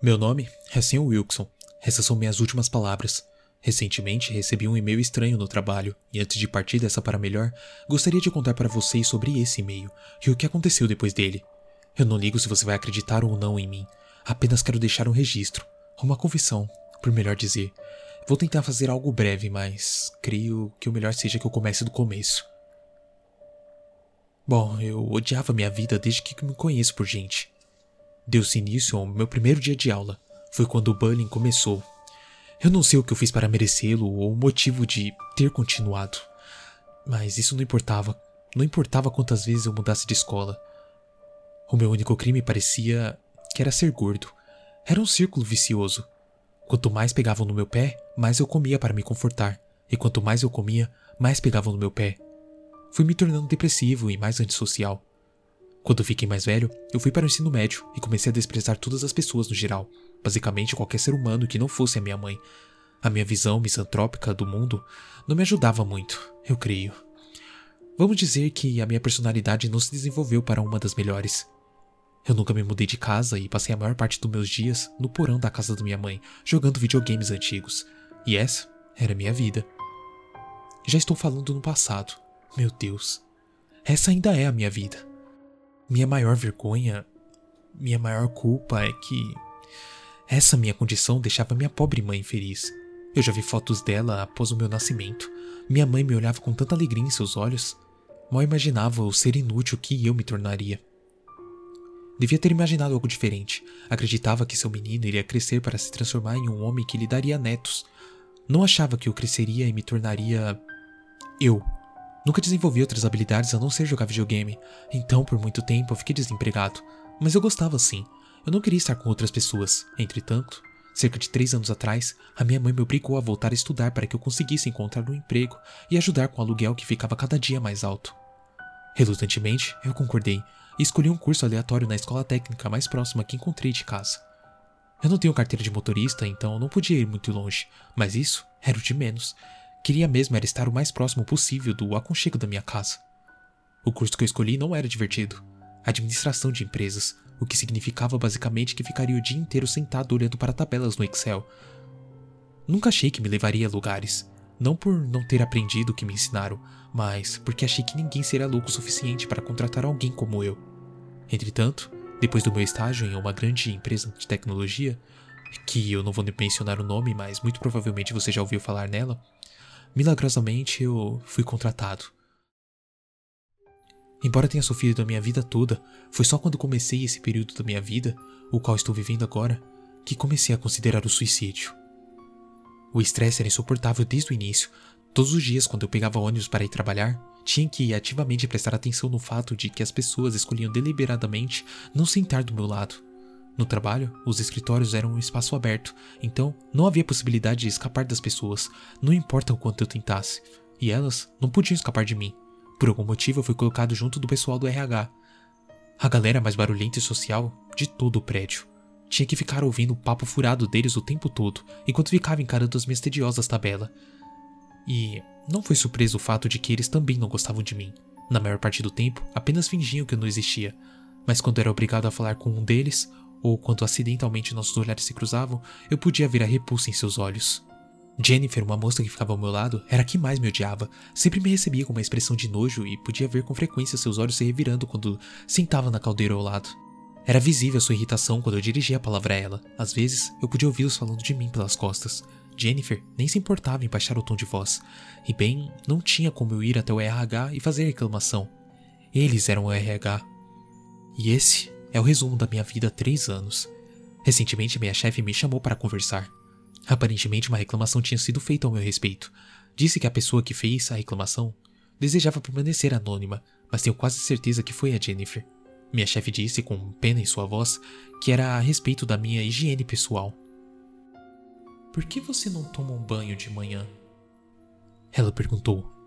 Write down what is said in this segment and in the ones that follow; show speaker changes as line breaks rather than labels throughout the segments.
Meu nome é Sam Wilson. Essas são minhas últimas palavras. Recentemente recebi um e-mail estranho no trabalho e antes de partir dessa para melhor, gostaria de contar para vocês sobre esse e-mail e o que aconteceu depois dele. Eu não ligo se você vai acreditar ou não em mim, apenas quero deixar um registro, uma confissão, por melhor dizer. Vou tentar fazer algo breve, mas creio que o melhor seja que eu comece do começo. Bom, eu odiava minha vida desde que me conheço por gente. Deu-se início ao meu primeiro dia de aula. Foi quando o bullying começou. Eu não sei o que eu fiz para merecê-lo ou o motivo de ter continuado. Mas isso não importava. Não importava quantas vezes eu mudasse de escola. O meu único crime parecia que era ser gordo. Era um círculo vicioso. Quanto mais pegavam no meu pé, mais eu comia para me confortar. E quanto mais eu comia, mais pegavam no meu pé. Fui me tornando depressivo e mais antissocial. Quando fiquei mais velho, eu fui para o ensino médio e comecei a desprezar todas as pessoas no geral, basicamente qualquer ser humano que não fosse a minha mãe. A minha visão misantrópica do mundo não me ajudava muito, eu creio. Vamos dizer que a minha personalidade não se desenvolveu para uma das melhores. Eu nunca me mudei de casa e passei a maior parte dos meus dias no porão da casa da minha mãe, jogando videogames antigos. E essa era minha vida. Já estou falando no passado. Meu Deus. Essa ainda é a minha vida. Minha maior vergonha, minha maior culpa é que essa minha condição deixava minha pobre mãe infeliz. Eu já vi fotos dela após o meu nascimento. Minha mãe me olhava com tanta alegria em seus olhos. Mal imaginava o ser inútil que eu me tornaria. Devia ter imaginado algo diferente. Acreditava que seu menino iria crescer para se transformar em um homem que lhe daria netos. Não achava que eu cresceria e me tornaria. eu. Nunca desenvolvi outras habilidades a não ser jogar videogame, então por muito tempo eu fiquei desempregado. Mas eu gostava sim. Eu não queria estar com outras pessoas. Entretanto, cerca de três anos atrás, a minha mãe me obrigou a voltar a estudar para que eu conseguisse encontrar um emprego e ajudar com o aluguel que ficava cada dia mais alto. Relutantemente, eu concordei e escolhi um curso aleatório na escola técnica mais próxima que encontrei de casa. Eu não tenho carteira de motorista, então não podia ir muito longe, mas isso era o de menos. Queria mesmo era estar o mais próximo possível do aconchego da minha casa. O curso que eu escolhi não era divertido. Administração de empresas, o que significava basicamente que ficaria o dia inteiro sentado olhando para tabelas no Excel. Nunca achei que me levaria a lugares. Não por não ter aprendido o que me ensinaram, mas porque achei que ninguém seria louco o suficiente para contratar alguém como eu. Entretanto, depois do meu estágio em uma grande empresa de tecnologia, que eu não vou mencionar o nome, mas muito provavelmente você já ouviu falar nela, milagrosamente eu fui contratado. Embora tenha sofrido a minha vida toda, foi só quando comecei esse período da minha vida, o qual estou vivendo agora, que comecei a considerar o suicídio. O estresse era insuportável desde o início. Todos os dias, quando eu pegava ônibus para ir trabalhar, tinha que ativamente prestar atenção no fato de que as pessoas escolhiam deliberadamente não sentar do meu lado. No trabalho, os escritórios eram um espaço aberto, então não havia possibilidade de escapar das pessoas, não importa o quanto eu tentasse, e elas não podiam escapar de mim. Por algum motivo eu fui colocado junto do pessoal do RH. A galera mais barulhenta e social de todo o prédio. Tinha que ficar ouvindo o papo furado deles o tempo todo, enquanto ficava encarando as minhas tediosas tabelas. E não foi surpresa o fato de que eles também não gostavam de mim. Na maior parte do tempo, apenas fingiam que eu não existia. Mas quando era obrigado a falar com um deles, ou quando acidentalmente nossos olhares se cruzavam, eu podia ver a repulsa em seus olhos. Jennifer, uma moça que ficava ao meu lado, era a que mais me odiava. Sempre me recebia com uma expressão de nojo e podia ver com frequência seus olhos se revirando quando sentava na caldeira ao lado. Era visível sua irritação quando eu dirigia a palavra a ela. Às vezes, eu podia ouvi-los falando de mim pelas costas. Jennifer nem se importava em baixar o tom de voz. E bem, não tinha como eu ir até o RH e fazer reclamação. Eles eram o RH. E esse é o resumo da minha vida há três anos. Recentemente, minha chefe me chamou para conversar. Aparentemente, uma reclamação tinha sido feita ao meu respeito. Disse que a pessoa que fez a reclamação desejava permanecer anônima, mas tenho quase certeza que foi a Jennifer. Minha chefe disse, com pena em sua voz, que era a respeito da minha higiene pessoal. Por que você não toma um banho de manhã? Ela perguntou.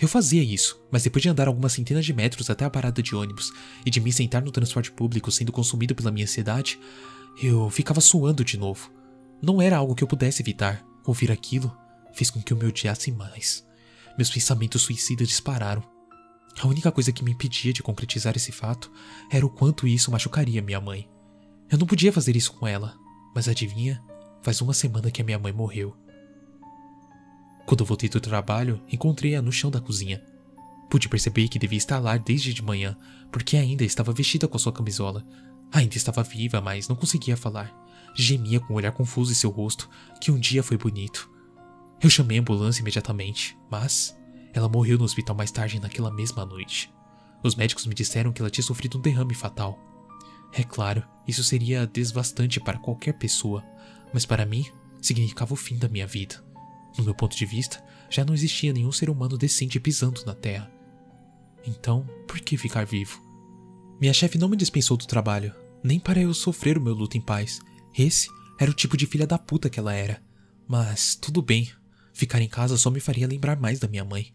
Eu fazia isso, mas depois de andar algumas centenas de metros até a parada de ônibus e de me sentar no transporte público sendo consumido pela minha ansiedade, eu ficava suando de novo. Não era algo que eu pudesse evitar. Ouvir aquilo fez com que eu me odiasse mais. Meus pensamentos suicidas dispararam. A única coisa que me impedia de concretizar esse fato era o quanto isso machucaria minha mãe. Eu não podia fazer isso com ela, mas adivinha? Faz uma semana que a minha mãe morreu. Quando voltei do trabalho, encontrei-a no chão da cozinha. Pude perceber que devia estar lá desde de manhã, porque ainda estava vestida com sua camisola. Ainda estava viva, mas não conseguia falar. Gemia com um olhar confuso em seu rosto, que um dia foi bonito. Eu chamei a ambulância imediatamente, mas ela morreu no hospital mais tarde naquela mesma noite. Os médicos me disseram que ela tinha sofrido um derrame fatal. É claro, isso seria devastante para qualquer pessoa, mas para mim significava o fim da minha vida. No meu ponto de vista, já não existia nenhum ser humano decente pisando na Terra. Então, por que ficar vivo? Minha chefe não me dispensou do trabalho, nem para eu sofrer o meu luto em paz. Esse era o tipo de filha da puta que ela era. Mas tudo bem, ficar em casa só me faria lembrar mais da minha mãe.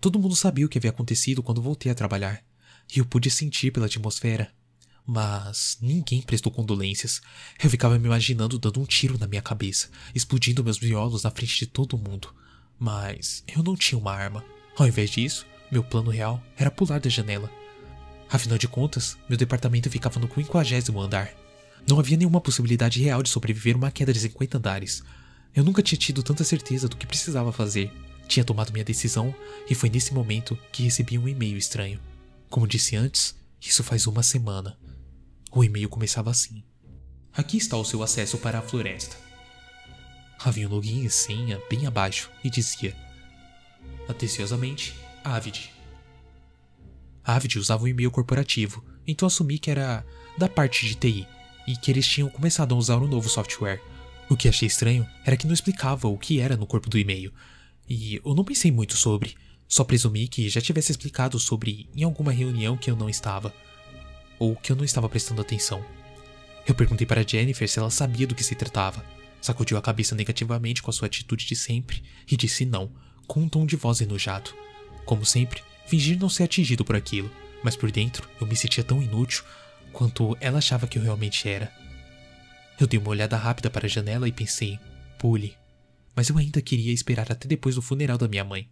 Todo mundo sabia o que havia acontecido quando voltei a trabalhar, e eu pude sentir pela atmosfera mas ninguém prestou condolências. Eu ficava me imaginando dando um tiro na minha cabeça, explodindo meus violos na frente de todo mundo. Mas eu não tinha uma arma. Ao invés disso, meu plano real era pular da janela. Afinal de contas, meu departamento ficava no 50 andar. Não havia nenhuma possibilidade real de sobreviver uma queda de 50 andares. Eu nunca tinha tido tanta certeza do que precisava fazer. Tinha tomado minha decisão e foi nesse momento que recebi um e-mail estranho. Como disse antes, isso faz uma semana. O e-mail começava assim: Aqui está o seu acesso para a floresta. Havia um login e senha bem abaixo e dizia: Atenciosamente, Avid. Avid usava um e-mail corporativo, então assumi que era da parte de TI e que eles tinham começado a usar um novo software. O que achei estranho era que não explicava o que era no corpo do e-mail, e eu não pensei muito sobre, só presumi que já tivesse explicado sobre em alguma reunião que eu não estava ou que eu não estava prestando atenção. Eu perguntei para Jennifer se ela sabia do que se tratava. Sacudiu a cabeça negativamente com a sua atitude de sempre e disse não, com um tom de voz enojado. Como sempre, fingi não ser atingido por aquilo, mas por dentro eu me sentia tão inútil quanto ela achava que eu realmente era. Eu dei uma olhada rápida para a janela e pensei, pule. Mas eu ainda queria esperar até depois do funeral da minha mãe.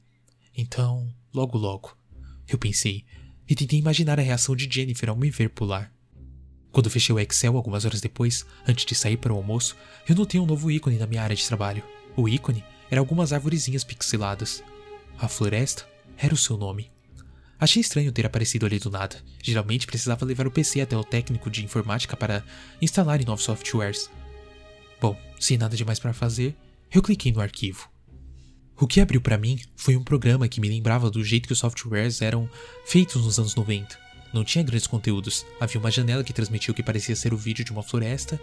Então, logo logo. Eu pensei, e tentei imaginar a reação de Jennifer ao me ver pular. Quando fechei o Excel algumas horas depois, antes de sair para o almoço, eu notei um novo ícone na minha área de trabalho. O ícone era algumas arvorezinhas pixeladas. A floresta era o seu nome. Achei estranho ter aparecido ali do nada. Geralmente precisava levar o PC até o técnico de informática para instalar novos softwares. Bom, sem nada demais para fazer, eu cliquei no arquivo. O que abriu para mim foi um programa que me lembrava do jeito que os softwares eram feitos nos anos 90. Não tinha grandes conteúdos, havia uma janela que transmitia o que parecia ser o vídeo de uma floresta,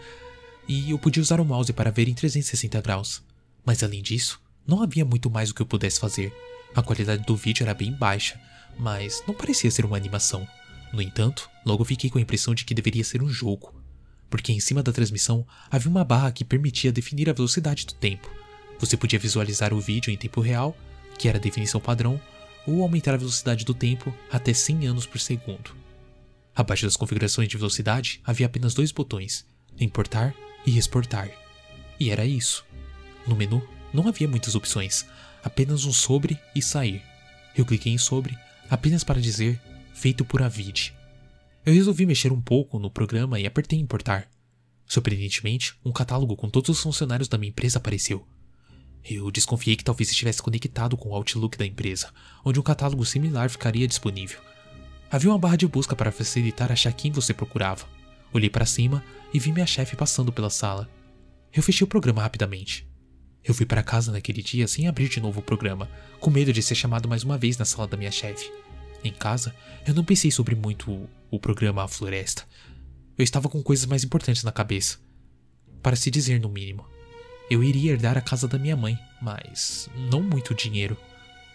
e eu podia usar o mouse para ver em 360 graus. Mas além disso, não havia muito mais o que eu pudesse fazer. A qualidade do vídeo era bem baixa, mas não parecia ser uma animação. No entanto, logo fiquei com a impressão de que deveria ser um jogo, porque em cima da transmissão havia uma barra que permitia definir a velocidade do tempo. Você podia visualizar o vídeo em tempo real, que era a definição padrão, ou aumentar a velocidade do tempo até 100 anos por segundo. Abaixo das configurações de velocidade havia apenas dois botões: importar e exportar. E era isso. No menu não havia muitas opções, apenas um sobre e sair. Eu cliquei em sobre apenas para dizer feito por Avid. Eu resolvi mexer um pouco no programa e apertei importar. Surpreendentemente, um catálogo com todos os funcionários da minha empresa apareceu. Eu desconfiei que talvez estivesse conectado com o Outlook da empresa, onde um catálogo similar ficaria disponível. Havia uma barra de busca para facilitar achar quem você procurava. Olhei para cima e vi minha chefe passando pela sala. Eu fechei o programa rapidamente. Eu fui para casa naquele dia sem abrir de novo o programa, com medo de ser chamado mais uma vez na sala da minha chefe. Em casa, eu não pensei sobre muito o, o programa A Floresta. Eu estava com coisas mais importantes na cabeça. Para se dizer, no mínimo. Eu iria herdar a casa da minha mãe, mas não muito dinheiro.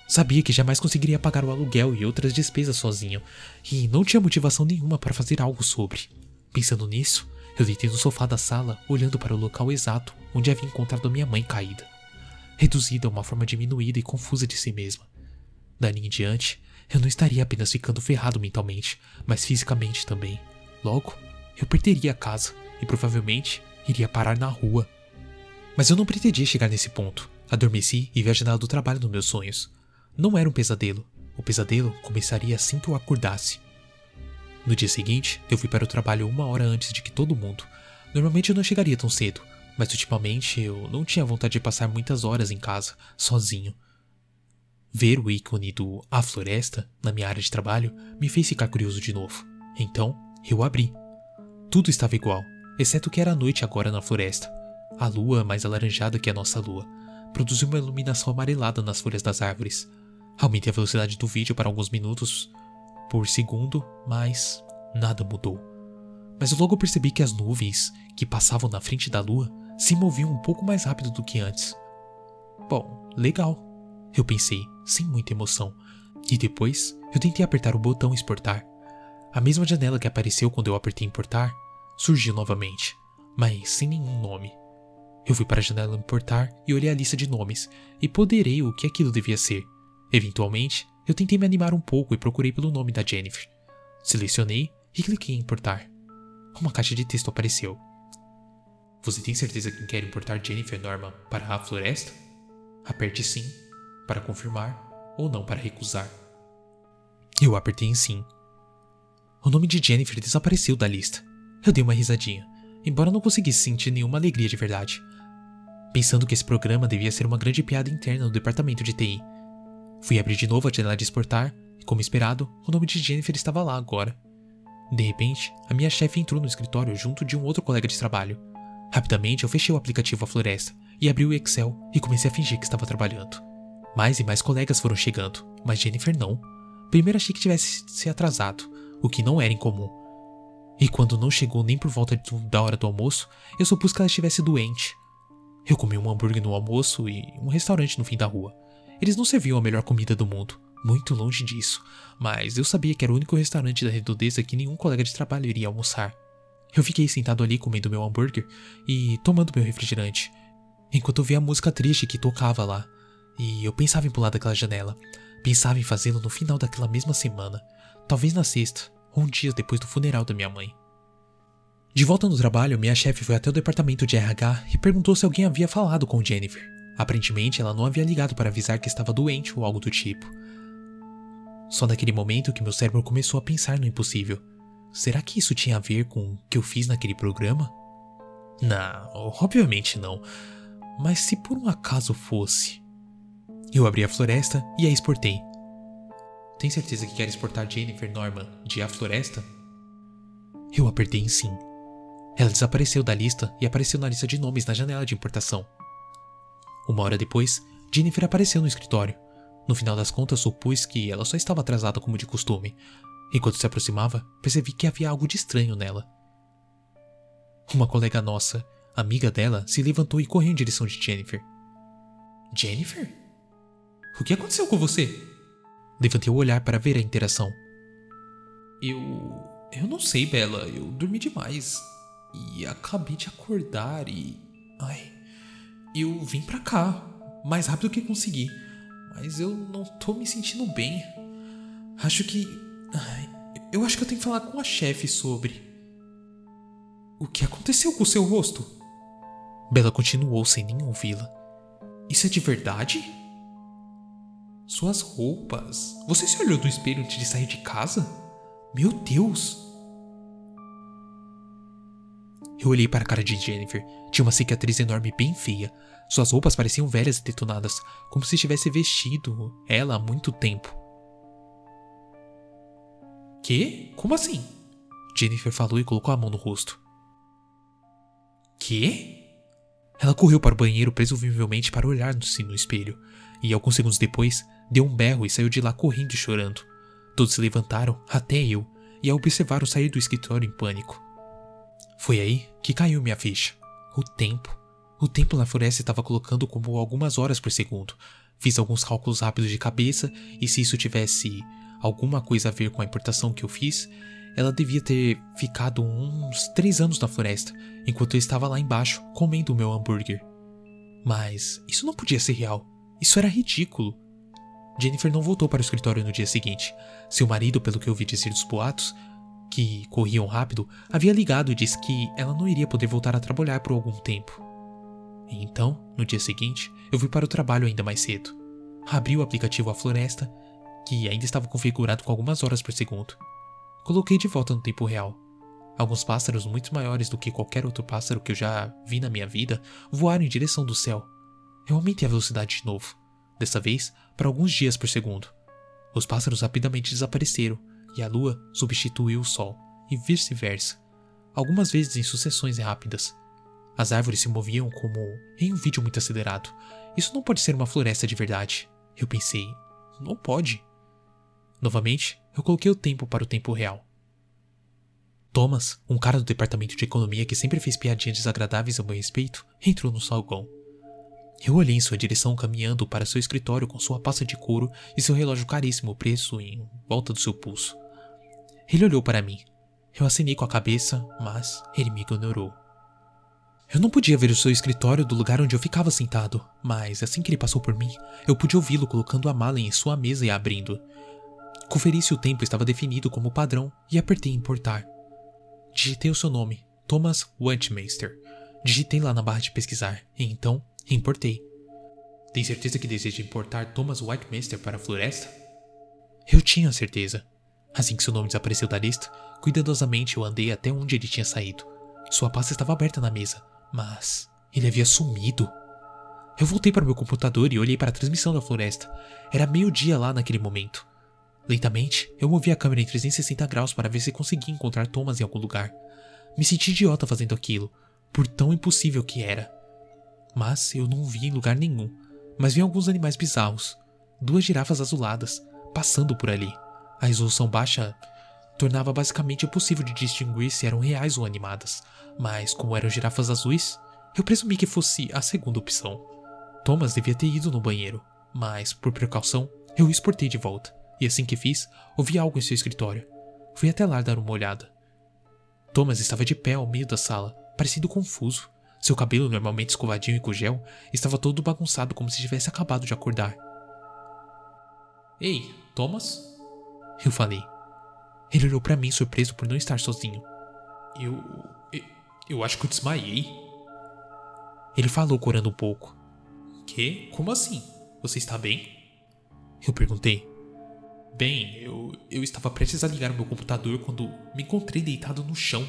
Sabia que jamais conseguiria pagar o aluguel e outras despesas sozinho, e não tinha motivação nenhuma para fazer algo sobre. Pensando nisso, eu deitei no sofá da sala, olhando para o local exato onde havia encontrado minha mãe caída, reduzida a uma forma diminuída e confusa de si mesma. Dali em diante, eu não estaria apenas ficando ferrado mentalmente, mas fisicamente também. Logo, eu perderia a casa e provavelmente iria parar na rua. Mas eu não pretendia chegar nesse ponto. Adormeci e vi a janela do trabalho nos meus sonhos. Não era um pesadelo. O pesadelo começaria assim que eu acordasse. No dia seguinte, eu fui para o trabalho uma hora antes de que todo mundo, Normalmente eu não chegaria tão cedo, mas ultimamente eu não tinha vontade de passar muitas horas em casa, sozinho. Ver o ícone do A Floresta na minha área de trabalho me fez ficar curioso de novo. Então, eu abri. Tudo estava igual, exceto que era noite agora na floresta. A lua, mais alaranjada que a nossa lua, produziu uma iluminação amarelada nas folhas das árvores. Aumentei a velocidade do vídeo para alguns minutos por segundo, mas nada mudou. Mas logo percebi que as nuvens que passavam na frente da lua se moviam um pouco mais rápido do que antes. Bom, legal, eu pensei, sem muita emoção. E depois, eu tentei apertar o botão exportar. A mesma janela que apareceu quando eu apertei importar surgiu novamente, mas sem nenhum nome. Eu fui para a janela importar e olhei a lista de nomes e poderei o que aquilo devia ser. Eventualmente, eu tentei me animar um pouco e procurei pelo nome da Jennifer. Selecionei e cliquei em importar. Uma caixa de texto apareceu. Você tem certeza que quer importar Jennifer Norman para a floresta? Aperte sim para confirmar ou não para recusar. Eu apertei em sim. O nome de Jennifer desapareceu da lista. Eu dei uma risadinha, embora não conseguisse sentir nenhuma alegria de verdade. Pensando que esse programa devia ser uma grande piada interna no departamento de TI. Fui abrir de novo a janela de exportar e, como esperado, o nome de Jennifer estava lá agora. De repente, a minha chefe entrou no escritório junto de um outro colega de trabalho. Rapidamente eu fechei o aplicativo A Floresta e abri o Excel e comecei a fingir que estava trabalhando. Mais e mais colegas foram chegando, mas Jennifer não. Primeiro achei que tivesse se atrasado, o que não era incomum. E quando não chegou nem por volta da hora do almoço, eu supus que ela estivesse doente. Eu comi um hambúrguer no almoço e um restaurante no fim da rua. Eles não serviam a melhor comida do mundo, muito longe disso, mas eu sabia que era o único restaurante da redondeza que nenhum colega de trabalho iria almoçar. Eu fiquei sentado ali comendo meu hambúrguer e tomando meu refrigerante, enquanto eu via a música triste que tocava lá. E eu pensava em pular daquela janela. Pensava em fazê-lo no final daquela mesma semana, talvez na sexta, ou um dia depois do funeral da minha mãe. De volta no trabalho, minha chefe foi até o departamento de RH e perguntou se alguém havia falado com Jennifer. Aparentemente, ela não havia ligado para avisar que estava doente ou algo do tipo. Só naquele momento que meu cérebro começou a pensar no impossível. Será que isso tinha a ver com o que eu fiz naquele programa? Não, obviamente não. Mas se por um acaso fosse. Eu abri a floresta e a exportei. Tem certeza que quer exportar Jennifer Norman de A Floresta? Eu apertei em sim. Ela desapareceu da lista e apareceu na lista de nomes na janela de importação. Uma hora depois, Jennifer apareceu no escritório. No final das contas, supus que ela só estava atrasada como de costume, Enquanto se aproximava, percebi que havia algo de estranho nela. Uma colega nossa, amiga dela, se levantou e correu em direção de Jennifer. Jennifer? O que aconteceu com você? Levantei o olhar para ver a interação. Eu. Eu não sei, Bela. Eu dormi demais. E acabei de acordar e. Ai. Eu vim pra cá. Mais rápido que consegui. Mas eu não tô me sentindo bem. Acho que eu acho que eu tenho que falar com a chefe sobre. O que aconteceu com o seu rosto? Bela continuou sem nem ouvi-la. Isso é de verdade? Suas roupas. Você se olhou no espelho antes de sair de casa? Meu Deus! Eu olhei para a cara de Jennifer. Tinha uma cicatriz enorme bem feia. Suas roupas pareciam velhas e detonadas, como se tivesse vestido ela há muito tempo. Que? Como assim? Jennifer falou e colocou a mão no rosto. Que? Ela correu para o banheiro presumivelmente para olhar-se no espelho, e alguns segundos depois deu um berro e saiu de lá correndo e chorando. Todos se levantaram, até eu, e a observaram sair do escritório em pânico. Foi aí que caiu minha ficha. O tempo. O tempo na floresta estava colocando como algumas horas por segundo. Fiz alguns cálculos rápidos de cabeça, e se isso tivesse alguma coisa a ver com a importação que eu fiz, ela devia ter ficado uns três anos na floresta, enquanto eu estava lá embaixo comendo o meu hambúrguer. Mas isso não podia ser real. Isso era ridículo. Jennifer não voltou para o escritório no dia seguinte. Seu marido, pelo que eu ouvi dizer dos boatos, que corriam rápido, havia ligado e disse que ela não iria poder voltar a trabalhar por algum tempo. Então, no dia seguinte, eu fui para o trabalho ainda mais cedo. Abri o aplicativo A Floresta que ainda estava configurado com algumas horas por segundo. Coloquei de volta no tempo real. Alguns pássaros muito maiores do que qualquer outro pássaro que eu já vi na minha vida voaram em direção do céu. Eu aumentei a velocidade de novo, dessa vez para alguns dias por segundo. Os pássaros rapidamente desapareceram e a lua substituiu o sol, e vice-versa, algumas vezes em sucessões rápidas. As árvores se moviam como em um vídeo muito acelerado. Isso não pode ser uma floresta de verdade. Eu pensei, não pode. Novamente, eu coloquei o tempo para o tempo real. Thomas, um cara do departamento de economia que sempre fez piadinhas desagradáveis a meu respeito, entrou no salgão. Eu olhei em sua direção caminhando para seu escritório com sua pasta de couro e seu relógio caríssimo preso em volta do seu pulso. Ele olhou para mim. Eu acenei com a cabeça, mas ele me ignorou. Eu não podia ver o seu escritório do lugar onde eu ficava sentado, mas assim que ele passou por mim, eu pude ouvi-lo colocando a mala em sua mesa e abrindo. Conferi se o tempo estava definido como padrão e apertei importar. Digitei o seu nome, Thomas Wantmeister. Digitei lá na barra de pesquisar, e então importei. Tem certeza que deseja importar Thomas Whitemaster para a floresta? Eu tinha certeza. Assim que seu nome desapareceu da lista, cuidadosamente eu andei até onde ele tinha saído. Sua pasta estava aberta na mesa, mas ele havia sumido. Eu voltei para o meu computador e olhei para a transmissão da floresta. Era meio-dia lá naquele momento. Lentamente, eu movi a câmera em 360 graus para ver se conseguia encontrar Thomas em algum lugar. Me senti idiota fazendo aquilo, por tão impossível que era. Mas eu não vi em lugar nenhum, mas vi alguns animais bizarros. Duas girafas azuladas, passando por ali. A resolução baixa tornava basicamente impossível de distinguir se eram reais ou animadas, mas como eram girafas azuis, eu presumi que fosse a segunda opção. Thomas devia ter ido no banheiro, mas, por precaução, eu o exportei de volta, e assim que fiz, ouvi algo em seu escritório. Fui até lá dar uma olhada. Thomas estava de pé ao meio da sala, parecido confuso. Seu cabelo, normalmente escovadinho e com gel, estava todo bagunçado como se tivesse acabado de acordar. Ei, Thomas? Eu falei. Ele olhou para mim surpreso por não estar sozinho. Eu. Eu acho que eu desmaiei. Ele falou corando um pouco. Que? Como assim? Você está bem? Eu perguntei. Bem, eu, eu estava prestes a ligar o meu computador quando me encontrei deitado no chão.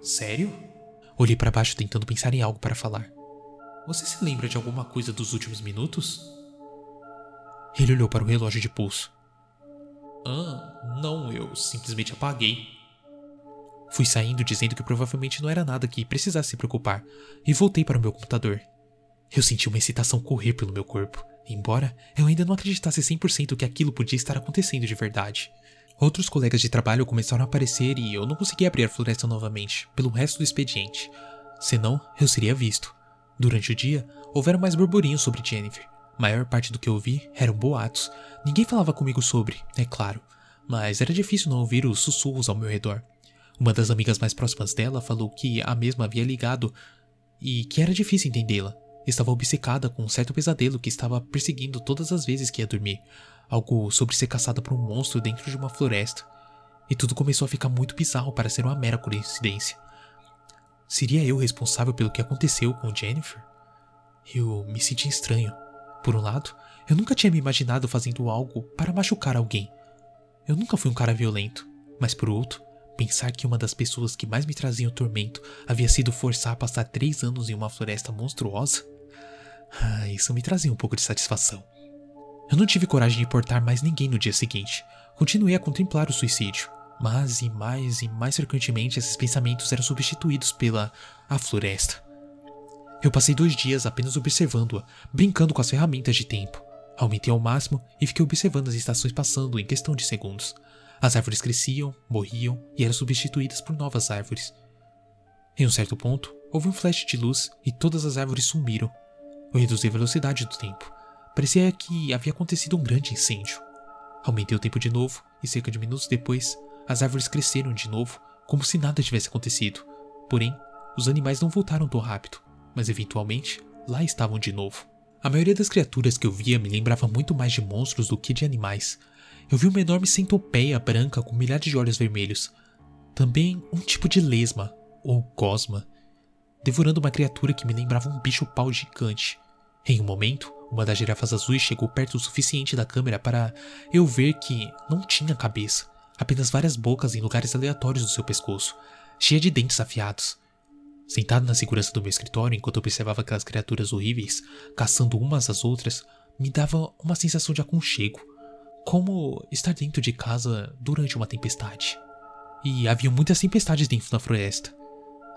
Sério? Olhei para baixo tentando pensar em algo para falar. Você se lembra de alguma coisa dos últimos minutos? Ele olhou para o relógio de pulso. Ah, não, eu simplesmente apaguei. Fui saindo dizendo que provavelmente não era nada que precisasse se preocupar e voltei para o meu computador. Eu senti uma excitação correr pelo meu corpo, embora eu ainda não acreditasse 100% que aquilo podia estar acontecendo de verdade. Outros colegas de trabalho começaram a aparecer e eu não conseguia abrir a floresta novamente pelo resto do expediente. Senão, eu seria visto. Durante o dia, houveram mais burburinhos sobre Jennifer, maior parte do que eu ouvi eram boatos. Ninguém falava comigo sobre, é claro, mas era difícil não ouvir os sussurros ao meu redor. Uma das amigas mais próximas dela falou que a mesma havia ligado e que era difícil entendê-la. Estava obcecada com um certo pesadelo que estava perseguindo todas as vezes que ia dormir, algo sobre ser caçada por um monstro dentro de uma floresta. E tudo começou a ficar muito bizarro para ser uma mera coincidência. Seria eu responsável pelo que aconteceu com Jennifer? Eu me senti estranho. Por um lado, eu nunca tinha me imaginado fazendo algo para machucar alguém. Eu nunca fui um cara violento, mas por outro, pensar que uma das pessoas que mais me traziam tormento havia sido forçar a passar três anos em uma floresta monstruosa, ah, isso me trazia um pouco de satisfação. Eu não tive coragem de importar mais ninguém no dia seguinte. Continuei a contemplar o suicídio, mas e mais e mais frequentemente esses pensamentos eram substituídos pela a floresta. Eu passei dois dias apenas observando-a, brincando com as ferramentas de tempo. Aumentei ao máximo e fiquei observando as estações passando em questão de segundos. As árvores cresciam, morriam e eram substituídas por novas árvores. Em um certo ponto, houve um flash de luz e todas as árvores sumiram. Eu reduzi a velocidade do tempo. Parecia que havia acontecido um grande incêndio. Aumentei o tempo de novo e cerca de minutos depois, as árvores cresceram de novo, como se nada tivesse acontecido. Porém, os animais não voltaram tão rápido mas eventualmente lá estavam de novo. A maioria das criaturas que eu via me lembrava muito mais de monstros do que de animais. Eu vi uma enorme centopeia branca com milhares de olhos vermelhos. Também um tipo de lesma, ou gosma, devorando uma criatura que me lembrava um bicho-pau gigante. Em um momento, uma das girafas azuis chegou perto o suficiente da câmera para eu ver que não tinha cabeça, apenas várias bocas em lugares aleatórios do seu pescoço, cheia de dentes afiados. Sentado na segurança do meu escritório enquanto observava aquelas criaturas horríveis caçando umas às outras, me dava uma sensação de aconchego, como estar dentro de casa durante uma tempestade. E havia muitas tempestades dentro da floresta.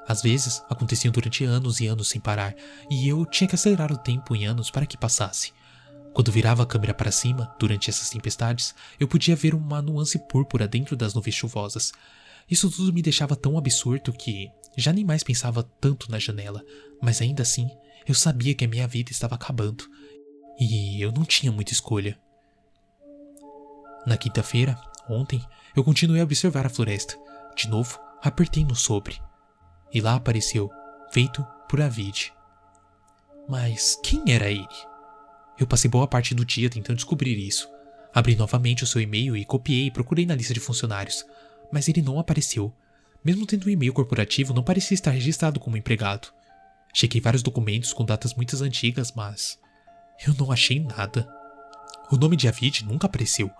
Às vezes, aconteciam durante anos e anos sem parar, e eu tinha que acelerar o tempo em anos para que passasse. Quando virava a câmera para cima, durante essas tempestades, eu podia ver uma nuance púrpura dentro das nuvens chuvosas. Isso tudo me deixava tão absurdo que já nem mais pensava tanto na janela, mas ainda assim, eu sabia que a minha vida estava acabando. E eu não tinha muita escolha. Na quinta-feira, ontem, eu continuei a observar a floresta. De novo, apertei no sobre. E lá apareceu, feito por Avid. Mas quem era ele? Eu passei boa parte do dia tentando descobrir isso. Abri novamente o seu e-mail e copiei e procurei na lista de funcionários, mas ele não apareceu. Mesmo tendo um e-mail corporativo, não parecia estar registrado como empregado. Chequei vários documentos com datas muito antigas, mas eu não achei nada. O nome de Avid nunca apareceu,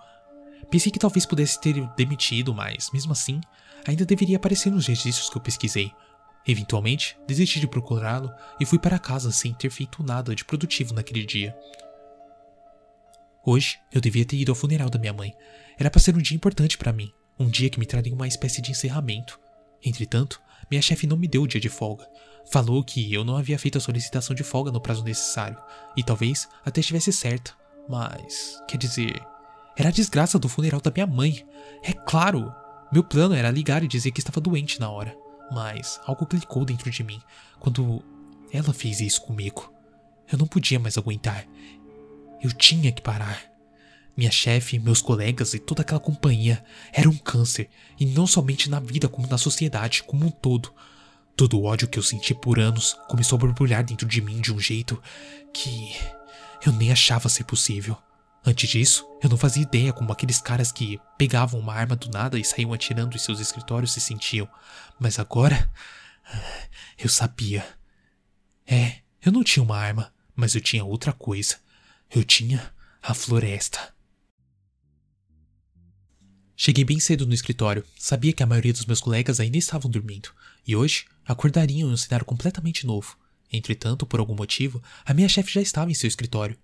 Pensei que talvez pudesse ter demitido, mas, mesmo assim, ainda deveria aparecer nos registros que eu pesquisei. Eventualmente, desisti de procurá-lo e fui para casa sem ter feito nada de produtivo naquele dia. Hoje, eu devia ter ido ao funeral da minha mãe. Era para ser um dia importante para mim, um dia que me traria uma espécie de encerramento. Entretanto, minha chefe não me deu o dia de folga. Falou que eu não havia feito a solicitação de folga no prazo necessário, e talvez até estivesse certa, mas, quer dizer, era a desgraça do funeral da minha mãe. É claro! Meu plano era ligar e dizer que estava doente na hora. Mas algo clicou dentro de mim quando ela fez isso comigo. Eu não podia mais aguentar. Eu tinha que parar. Minha chefe, meus colegas e toda aquela companhia eram um câncer, e não somente na vida, como na sociedade como um todo. Todo o ódio que eu senti por anos começou a borbulhar dentro de mim de um jeito que eu nem achava ser possível. Antes disso, eu não fazia ideia como aqueles caras que pegavam uma arma do nada e saíam atirando em seus escritórios se sentiam. Mas agora. Eu sabia. É, eu não tinha uma arma, mas eu tinha outra coisa. Eu tinha a floresta. Cheguei bem cedo no escritório. Sabia que a maioria dos meus colegas ainda estavam dormindo. E hoje acordariam em um cenário completamente novo. Entretanto, por algum motivo, a minha chefe já estava em seu escritório.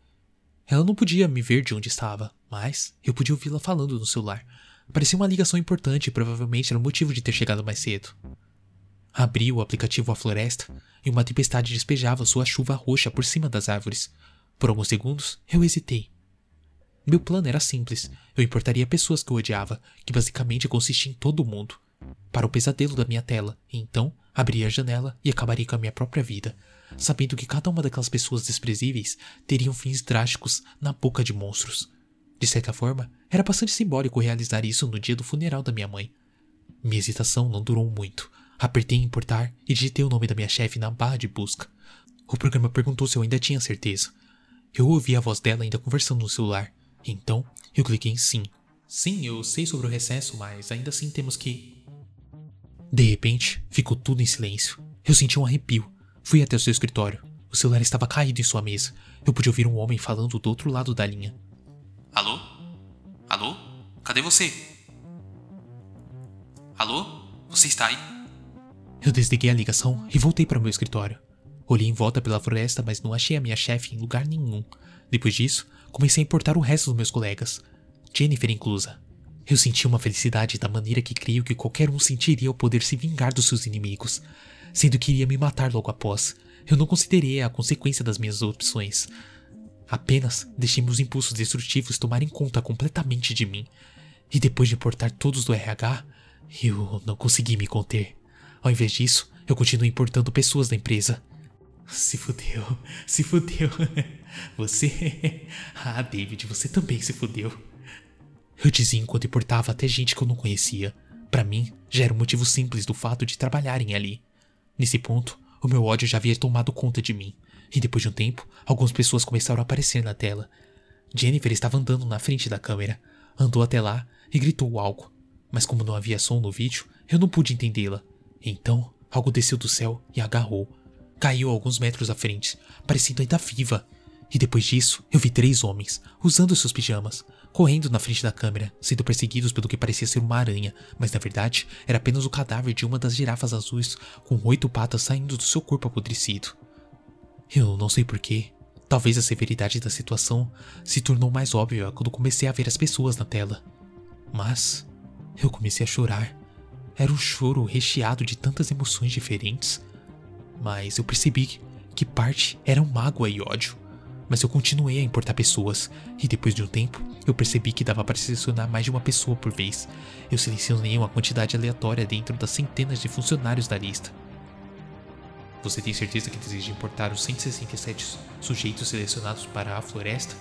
Ela não podia me ver de onde estava, mas eu podia ouvi-la falando no celular. Parecia uma ligação importante e provavelmente era o motivo de ter chegado mais cedo. Abri o aplicativo A Floresta e uma tempestade despejava sua chuva roxa por cima das árvores. Por alguns segundos, eu hesitei. Meu plano era simples. Eu importaria pessoas que eu odiava, que basicamente consistia em todo mundo, para o pesadelo da minha tela, e então abria a janela e acabaria com a minha própria vida, sabendo que cada uma daquelas pessoas desprezíveis teriam fins drásticos na boca de monstros. De certa forma, era bastante simbólico realizar isso no dia do funeral da minha mãe. Minha hesitação não durou muito. Apertei em importar e digitei o nome da minha chefe na barra de busca. O programa perguntou se eu ainda tinha certeza. Eu ouvi a voz dela ainda conversando no celular. Então, eu cliquei em sim. Sim, eu sei sobre o recesso, mas ainda assim temos que. De repente, ficou tudo em silêncio. Eu senti um arrepio. Fui até o seu escritório. O celular estava caído em sua mesa. Eu pude ouvir um homem falando do outro lado da linha.
Alô? Alô? Cadê você? Alô? Você está aí?
Eu desliguei a ligação e voltei para o meu escritório. Olhei em volta pela floresta, mas não achei a minha chefe em lugar nenhum. Depois disso, comecei a importar o resto dos meus colegas, Jennifer inclusa. Eu senti uma felicidade da maneira que creio que qualquer um sentiria ao poder se vingar dos seus inimigos sendo que iria me matar logo após. Eu não considerei a consequência das minhas opções. Apenas deixei meus impulsos destrutivos tomarem conta completamente de mim. E depois de importar todos do RH, eu não consegui me conter. Ao invés disso, eu continuo importando pessoas da empresa. Se fudeu, se fudeu. Você. Ah, David, você também se fudeu. Eu dizia enquanto importava até gente que eu não conhecia. Para mim, já era um motivo simples do fato de trabalharem ali. Nesse ponto, o meu ódio já havia tomado conta de mim, e depois de um tempo, algumas pessoas começaram a aparecer na tela. Jennifer estava andando na frente da câmera, andou até lá e gritou algo, mas como não havia som no vídeo, eu não pude entendê-la. Então, algo desceu do céu e agarrou. Caiu alguns metros à frente, parecendo ainda viva. E depois disso, eu vi três homens, usando seus pijamas, correndo na frente da câmera, sendo perseguidos pelo que parecia ser uma aranha, mas na verdade era apenas o cadáver de uma das girafas azuis com oito patas saindo do seu corpo apodrecido. Eu não sei porquê. Talvez a severidade da situação se tornou mais óbvia quando comecei a ver as pessoas na tela. Mas eu comecei a chorar. Era um choro recheado de tantas emoções diferentes. Mas eu percebi que parte era mágoa e ódio. Mas eu continuei a importar pessoas, e depois de um tempo, eu percebi que dava para selecionar mais de uma pessoa por vez. Eu selecionei uma quantidade aleatória dentro das centenas de funcionários da lista. Você tem certeza que deseja importar os 167 sujeitos selecionados para a floresta?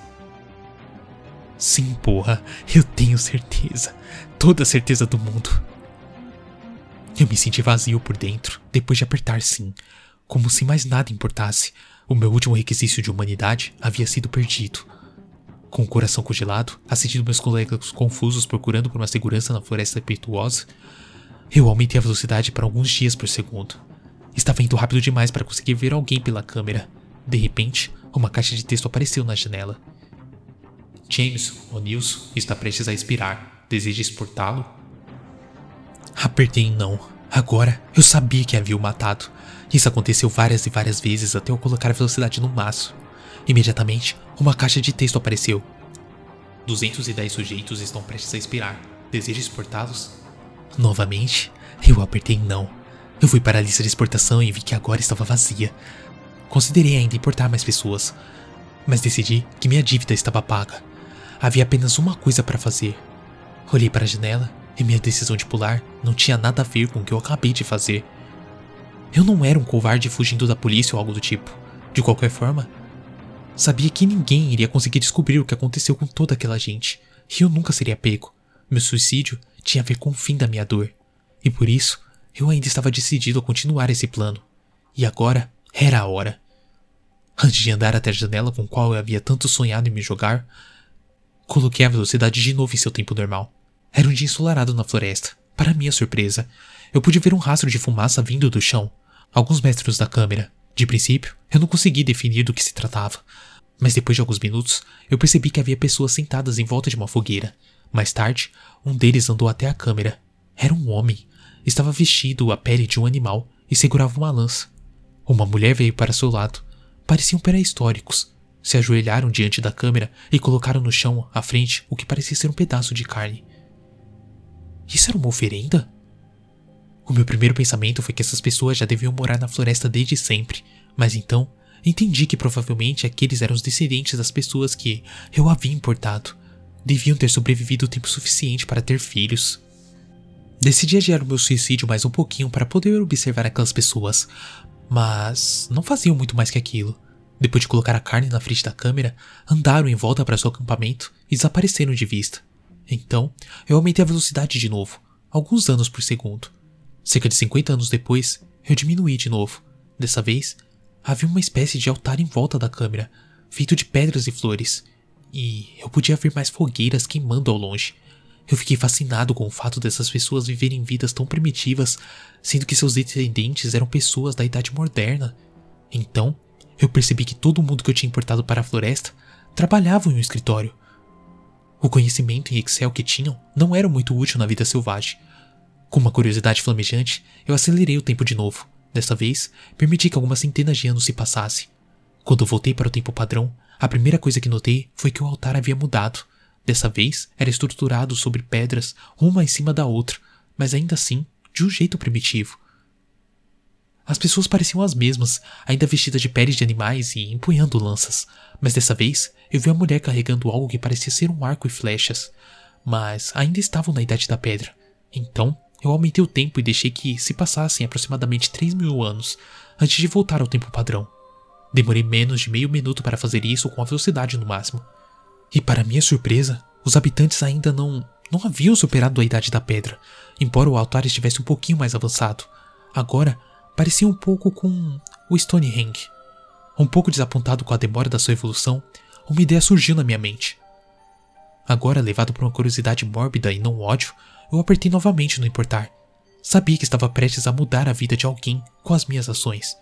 Sim, porra, eu tenho certeza. Toda a certeza do mundo. Eu me senti vazio por dentro, depois de apertar sim, como se mais nada importasse. O meu último requisito de humanidade havia sido perdido. Com o coração congelado, assistindo meus colegas confusos procurando por uma segurança na floresta impetuosa, eu aumentei a velocidade para alguns dias por segundo. Estava indo rápido demais para conseguir ver alguém pela câmera. De repente, uma caixa de texto apareceu na janela. James, o Nilson, está prestes a expirar. Deseja exportá-lo? Apertei em não. Agora, eu sabia que havia o matado. Isso aconteceu várias e várias vezes até eu colocar a velocidade no máximo. Imediatamente, uma caixa de texto apareceu. 210 sujeitos estão prestes a expirar. Deseja exportá-los? Novamente, eu apertei não. Eu fui para a lista de exportação e vi que agora estava vazia. Considerei ainda importar mais pessoas, mas decidi que minha dívida estava paga. Havia apenas uma coisa para fazer. Olhei para a janela e minha decisão de pular não tinha nada a ver com o que eu acabei de fazer. Eu não era um covarde fugindo da polícia ou algo do tipo. De qualquer forma, sabia que ninguém iria conseguir descobrir o que aconteceu com toda aquela gente, e eu nunca seria pego. Meu suicídio tinha a ver com o fim da minha dor, e por isso eu ainda estava decidido a continuar esse plano. E agora era a hora. Antes de andar até a janela com a qual eu havia tanto sonhado em me jogar, coloquei a velocidade de novo em seu tempo normal. Era um dia ensolarado na floresta. Para minha surpresa, eu pude ver um rastro de fumaça vindo do chão, alguns metros da câmera. De princípio, eu não consegui definir do que se tratava, mas depois de alguns minutos, eu percebi que havia pessoas sentadas em volta de uma fogueira. Mais tarde, um deles andou até a câmera. Era um homem. Estava vestido a pele de um animal e segurava uma lança. Uma mulher veio para seu lado. Pareciam pré-históricos. Se ajoelharam diante da câmera e colocaram no chão, à frente, o que parecia ser um pedaço de carne. Isso era uma oferenda? O meu primeiro pensamento foi que essas pessoas já deviam morar na floresta desde sempre, mas então entendi que provavelmente aqueles eram os descendentes das pessoas que eu havia importado. Deviam ter sobrevivido o tempo suficiente para ter filhos. Decidi adiar o meu suicídio mais um pouquinho para poder observar aquelas pessoas, mas não faziam muito mais que aquilo. Depois de colocar a carne na frente da câmera, andaram em volta para seu acampamento e desapareceram de vista. Então, eu aumentei a velocidade de novo, alguns anos por segundo. Cerca de 50 anos depois, eu diminuí de novo. Dessa vez, havia uma espécie de altar em volta da câmera, feito de pedras e flores, e eu podia ver mais fogueiras queimando ao longe. Eu fiquei fascinado com o fato dessas pessoas viverem vidas tão primitivas, sendo que seus descendentes eram pessoas da idade moderna. Então, eu percebi que todo mundo que eu tinha importado para a floresta trabalhava em um escritório. O conhecimento em Excel que tinham não era muito útil na vida selvagem. Com uma curiosidade flamejante, eu acelerei o tempo de novo. Dessa vez, permiti que algumas centenas de anos se passassem. Quando voltei para o tempo padrão, a primeira coisa que notei foi que o altar havia mudado. Dessa vez, era estruturado sobre pedras, uma em cima da outra, mas ainda assim, de um jeito primitivo. As pessoas pareciam as mesmas, ainda vestidas de peles de animais e empunhando lanças, mas dessa vez eu vi a mulher carregando algo que parecia ser um arco e flechas, mas ainda estavam na Idade da Pedra. Então, eu aumentei o tempo e deixei que se passassem aproximadamente 3 mil anos antes de voltar ao tempo padrão. Demorei menos de meio minuto para fazer isso com a velocidade no máximo. E para minha surpresa, os habitantes ainda não não haviam superado a Idade da Pedra, embora o altar estivesse um pouquinho mais avançado. Agora, parecia um pouco com o Stonehenge. Um pouco desapontado com a demora da sua evolução, uma ideia surgiu na minha mente. Agora, levado por uma curiosidade mórbida e não ódio, eu apertei novamente no importar. Sabia que estava prestes a mudar a vida de alguém com as minhas ações.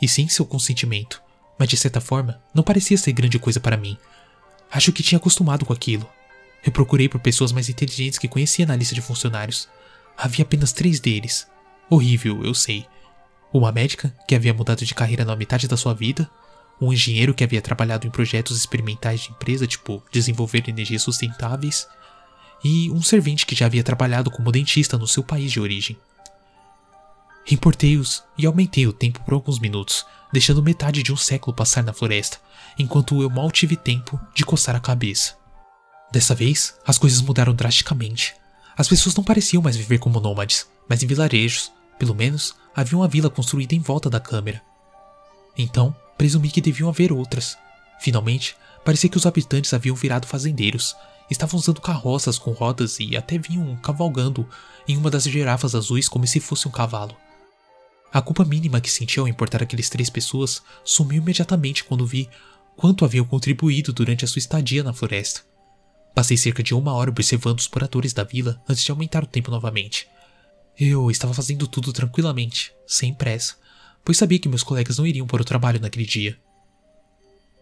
E sem seu consentimento, mas de certa forma não parecia ser grande coisa para mim. Acho que tinha acostumado com aquilo. Eu procurei por pessoas mais inteligentes que conhecia na lista de funcionários. Havia apenas três deles. Horrível, eu sei. Uma médica, que havia mudado de carreira na metade da sua vida. Um engenheiro que havia trabalhado em projetos experimentais de empresa, tipo desenvolver energias sustentáveis. E um servente que já havia trabalhado como dentista no seu país de origem. Importei-os e aumentei o tempo por alguns minutos, deixando metade de um século passar na floresta, enquanto eu mal tive tempo de coçar a cabeça. Dessa vez, as coisas mudaram drasticamente. As pessoas não pareciam mais viver como nômades, mas em vilarejos. Pelo menos, havia uma vila construída em volta da câmera. Então, presumi que deviam haver outras. Finalmente, parecia que os habitantes haviam virado fazendeiros. Estavam usando carroças com rodas e até vinham cavalgando em uma das girafas azuis como se fosse um cavalo. A culpa mínima que senti ao importar aqueles três pessoas sumiu imediatamente quando vi quanto haviam contribuído durante a sua estadia na floresta. Passei cerca de uma hora observando os moradores da vila antes de aumentar o tempo novamente. Eu estava fazendo tudo tranquilamente, sem pressa, pois sabia que meus colegas não iriam para o trabalho naquele dia.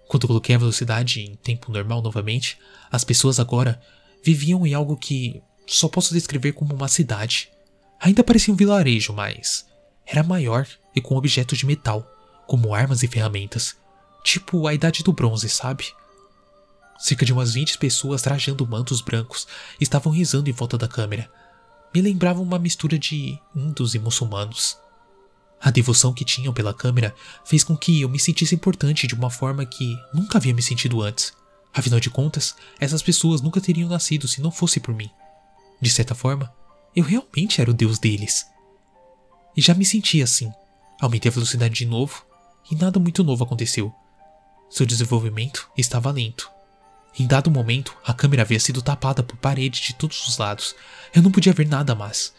Quando coloquei a velocidade em tempo normal novamente, as pessoas agora viviam em algo que só posso descrever como uma cidade. Ainda parecia um vilarejo, mas era maior e com objetos de metal, como armas e ferramentas, tipo a Idade do Bronze, sabe? Cerca de umas 20 pessoas trajando mantos brancos estavam rezando em volta da câmera. Me lembravam uma mistura de índios e muçulmanos. A devoção que tinham pela câmera fez com que eu me sentisse importante de uma forma que nunca havia me sentido antes. Afinal de contas, essas pessoas nunca teriam nascido se não fosse por mim. De certa forma, eu realmente era o deus deles. E já me sentia assim. Aumentei a velocidade de novo e nada muito novo aconteceu. Seu desenvolvimento estava lento. Em dado momento, a câmera havia sido tapada por paredes de todos os lados. Eu não podia ver nada mais.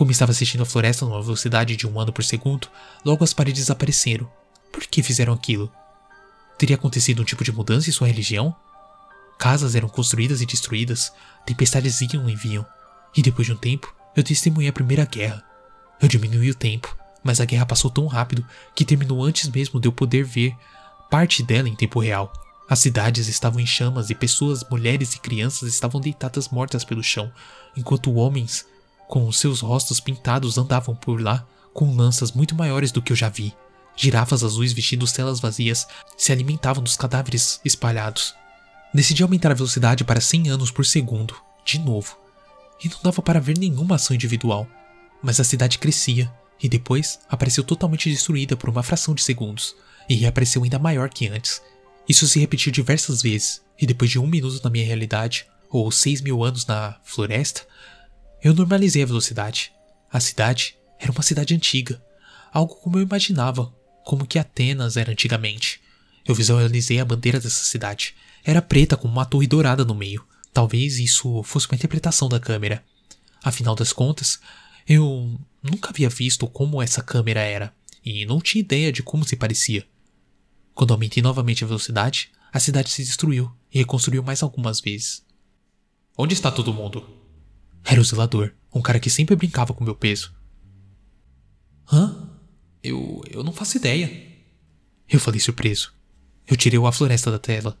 Como estava assistindo a floresta numa velocidade de um ano por segundo, logo as paredes desapareceram. Por que fizeram aquilo? Teria acontecido um tipo de mudança em sua religião? Casas eram construídas e destruídas, tempestades iam e vinham, e depois de um tempo, eu testemunhei a Primeira Guerra. Eu diminuí o tempo, mas a guerra passou tão rápido que terminou antes mesmo de eu poder ver parte dela em tempo real. As cidades estavam em chamas e pessoas, mulheres e crianças estavam deitadas mortas pelo chão, enquanto homens, com seus rostos pintados, andavam por lá com lanças muito maiores do que eu já vi. Girafas azuis vestindo celas vazias se alimentavam dos cadáveres espalhados. Decidi aumentar a velocidade para 100 anos por segundo, de novo, e não dava para ver nenhuma ação individual. Mas a cidade crescia, e depois apareceu totalmente destruída por uma fração de segundos, e reapareceu ainda maior que antes. Isso se repetiu diversas vezes, e depois de um minuto na minha realidade, ou seis mil anos na floresta, eu normalizei a velocidade. A cidade era uma cidade antiga, algo como eu imaginava, como que Atenas era antigamente. Eu visualizei a bandeira dessa cidade. Era preta com uma torre dourada no meio. Talvez isso fosse uma interpretação da câmera. Afinal das contas, eu nunca havia visto como essa câmera era e não tinha ideia de como se parecia. Quando aumentei novamente a velocidade, a cidade se destruiu e reconstruiu mais algumas vezes. Onde está todo mundo? Era o zelador, um cara que sempre brincava com meu peso. Hã? Eu. eu não faço ideia. Eu falei surpreso. Eu tirei o A Floresta da tela.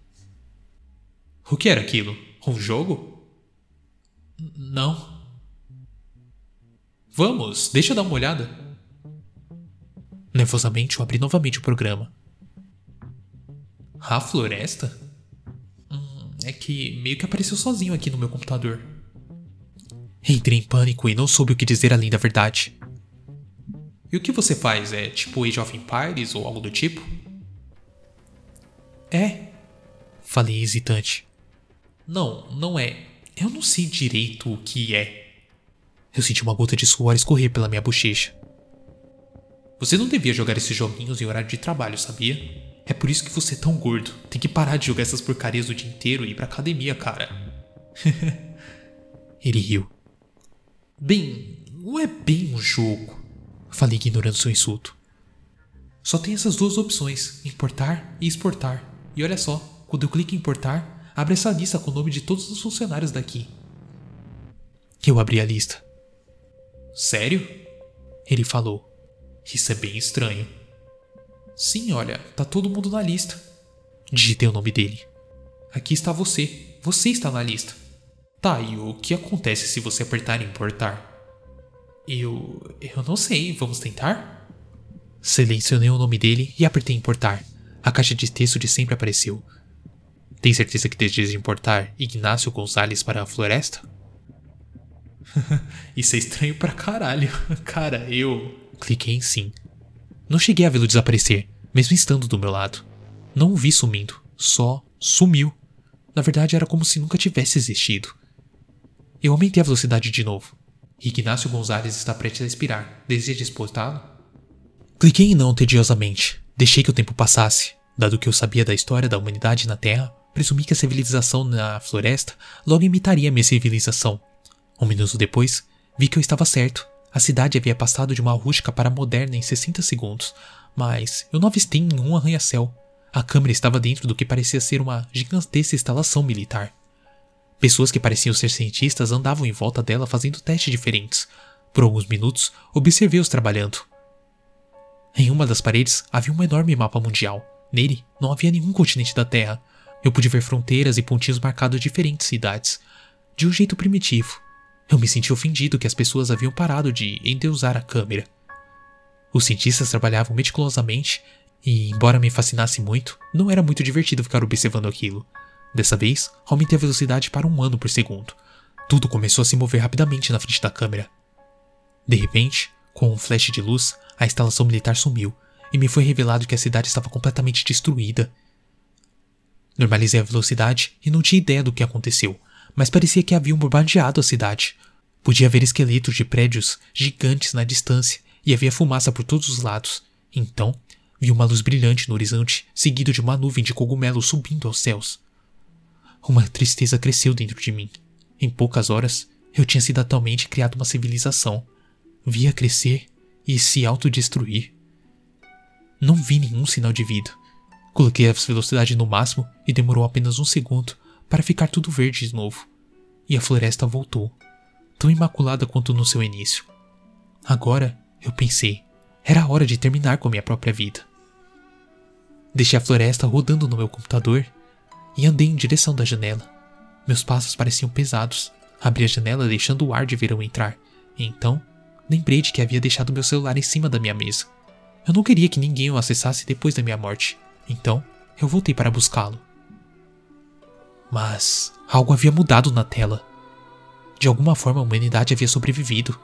O que era aquilo? Um jogo? Não. Vamos, deixa eu dar uma olhada. Nervosamente eu abri novamente o programa. A floresta? Hum, é que meio que apareceu sozinho aqui no meu computador. Entrei em pânico e não soube o que dizer além da verdade. E o que você faz? É tipo Age of Empires ou algo do tipo? É. Falei hesitante. Não, não é. Eu não sei direito o que é. Eu senti uma gota de suor escorrer pela minha bochecha. Você não devia jogar esses joguinhos em horário de trabalho, sabia? É por isso que você é tão gordo. Tem que parar de jogar essas porcarias o dia inteiro e ir pra academia, cara. Ele riu. Bem, não é bem um jogo. Falei ignorando seu insulto. Só tem essas duas opções, importar e exportar. E olha só, quando eu clico em importar, abre essa lista com o nome de todos os funcionários daqui. Eu abri a lista. Sério? Ele falou. Isso é bem estranho. Sim, olha, tá todo mundo na lista. Digitei o nome dele. Aqui está você. você está na lista. Tá, e o que acontece se você apertar importar? Eu. Eu não sei, vamos tentar? Selecionei o nome dele e apertei importar. A caixa de texto de sempre apareceu. Tem certeza que deseja importar Ignácio Gonzalez para a floresta? Isso é estranho pra caralho. Cara, eu. Cliquei em sim. Não cheguei a vê-lo desaparecer, mesmo estando do meu lado. Não o vi sumindo, só sumiu. Na verdade, era como se nunca tivesse existido. Eu aumentei a velocidade de novo. Ignácio Gonzalez está prestes a expirar. Deseja exportá-lo? Cliquei em não tediosamente. Deixei que o tempo passasse. Dado que eu sabia da história da humanidade na Terra, presumi que a civilização na floresta logo imitaria minha civilização. Um minuto depois, vi que eu estava certo. A cidade havia passado de uma rústica para moderna em 60 segundos, mas eu não avistei nenhum arranha-céu. A câmera estava dentro do que parecia ser uma gigantesca instalação militar. Pessoas que pareciam ser cientistas andavam em volta dela fazendo testes diferentes. Por alguns minutos, observei-os trabalhando. Em uma das paredes havia um enorme mapa mundial. Nele não havia nenhum continente da Terra. Eu pude ver fronteiras e pontinhos marcados de diferentes cidades. De um jeito primitivo. Eu me senti ofendido que as pessoas haviam parado de endeusar a câmera. Os cientistas trabalhavam meticulosamente e, embora me fascinasse muito, não era muito divertido ficar observando aquilo. Dessa vez, aumentei a velocidade para um ano por segundo. Tudo começou a se mover rapidamente na frente da câmera. De repente, com um flash de luz, a instalação militar sumiu e me foi revelado que a cidade estava completamente destruída. Normalizei a velocidade e não tinha ideia do que aconteceu, mas parecia que haviam bombardeado a cidade. Podia ver esqueletos de prédios gigantes na distância e havia fumaça por todos os lados. Então, vi uma luz brilhante no horizonte, seguido de uma nuvem de cogumelos subindo aos céus. Uma tristeza cresceu dentro de mim. Em poucas horas, eu tinha acidentalmente criado uma civilização. Via crescer e se autodestruir. Não vi nenhum sinal de vida. Coloquei a velocidade no máximo e demorou apenas um segundo para ficar tudo verde de novo. E a floresta voltou, tão imaculada quanto no seu início. Agora, eu pensei, era hora de terminar com a minha própria vida. Deixei a floresta rodando no meu computador e andei em direção da janela. Meus passos pareciam pesados. Abri a janela deixando o ar de verão entrar. E então, lembrei de que havia deixado meu celular em cima da minha mesa. Eu não queria que ninguém o acessasse depois da minha morte. Então, eu voltei para buscá-lo. Mas algo havia mudado na tela. De alguma forma a humanidade havia sobrevivido.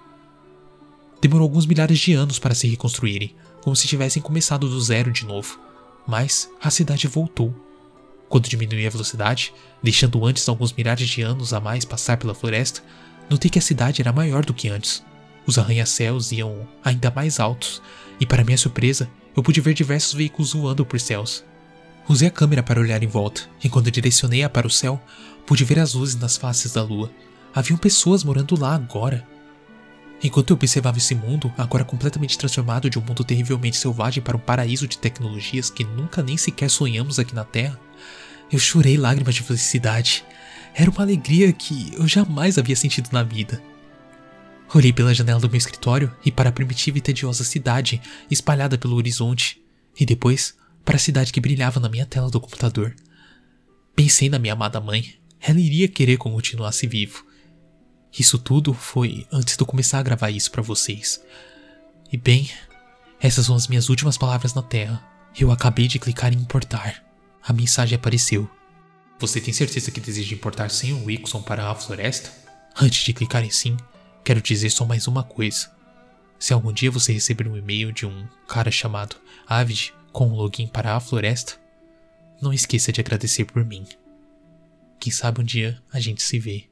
Demorou alguns milhares de anos para se reconstruírem, como se tivessem começado do zero de novo. Mas a cidade voltou. Quando diminui a velocidade, deixando antes alguns milhares de anos a mais passar pela floresta, notei que a cidade era maior do que antes. Os arranha-céus iam ainda mais altos, e para minha surpresa, eu pude ver diversos veículos voando por céus. Usei a câmera para olhar em volta, e quando direcionei-a para o céu, pude ver as luzes nas faces da lua. Haviam pessoas morando lá agora. Enquanto eu observava esse mundo, agora completamente transformado de um mundo terrivelmente selvagem para um paraíso de tecnologias que nunca nem sequer sonhamos aqui na Terra, eu chorei lágrimas de felicidade. Era uma alegria que eu jamais havia sentido na vida. Olhei pela janela do meu escritório e para a primitiva e tediosa cidade espalhada pelo horizonte, e depois para a cidade que brilhava na minha tela do computador. Pensei na minha amada mãe, ela iria querer que eu continuasse vivo. Isso tudo foi antes de eu começar a gravar isso para vocês. E bem, essas são as minhas últimas palavras na Terra. Eu acabei de clicar em importar. A mensagem apareceu. Você tem certeza que deseja importar sem o Wixon para a floresta? Antes de clicar em sim, quero dizer só mais uma coisa. Se algum dia você receber um e-mail de um cara chamado Avid com um login para a floresta, não esqueça de agradecer por mim. Quem sabe um dia a gente se vê.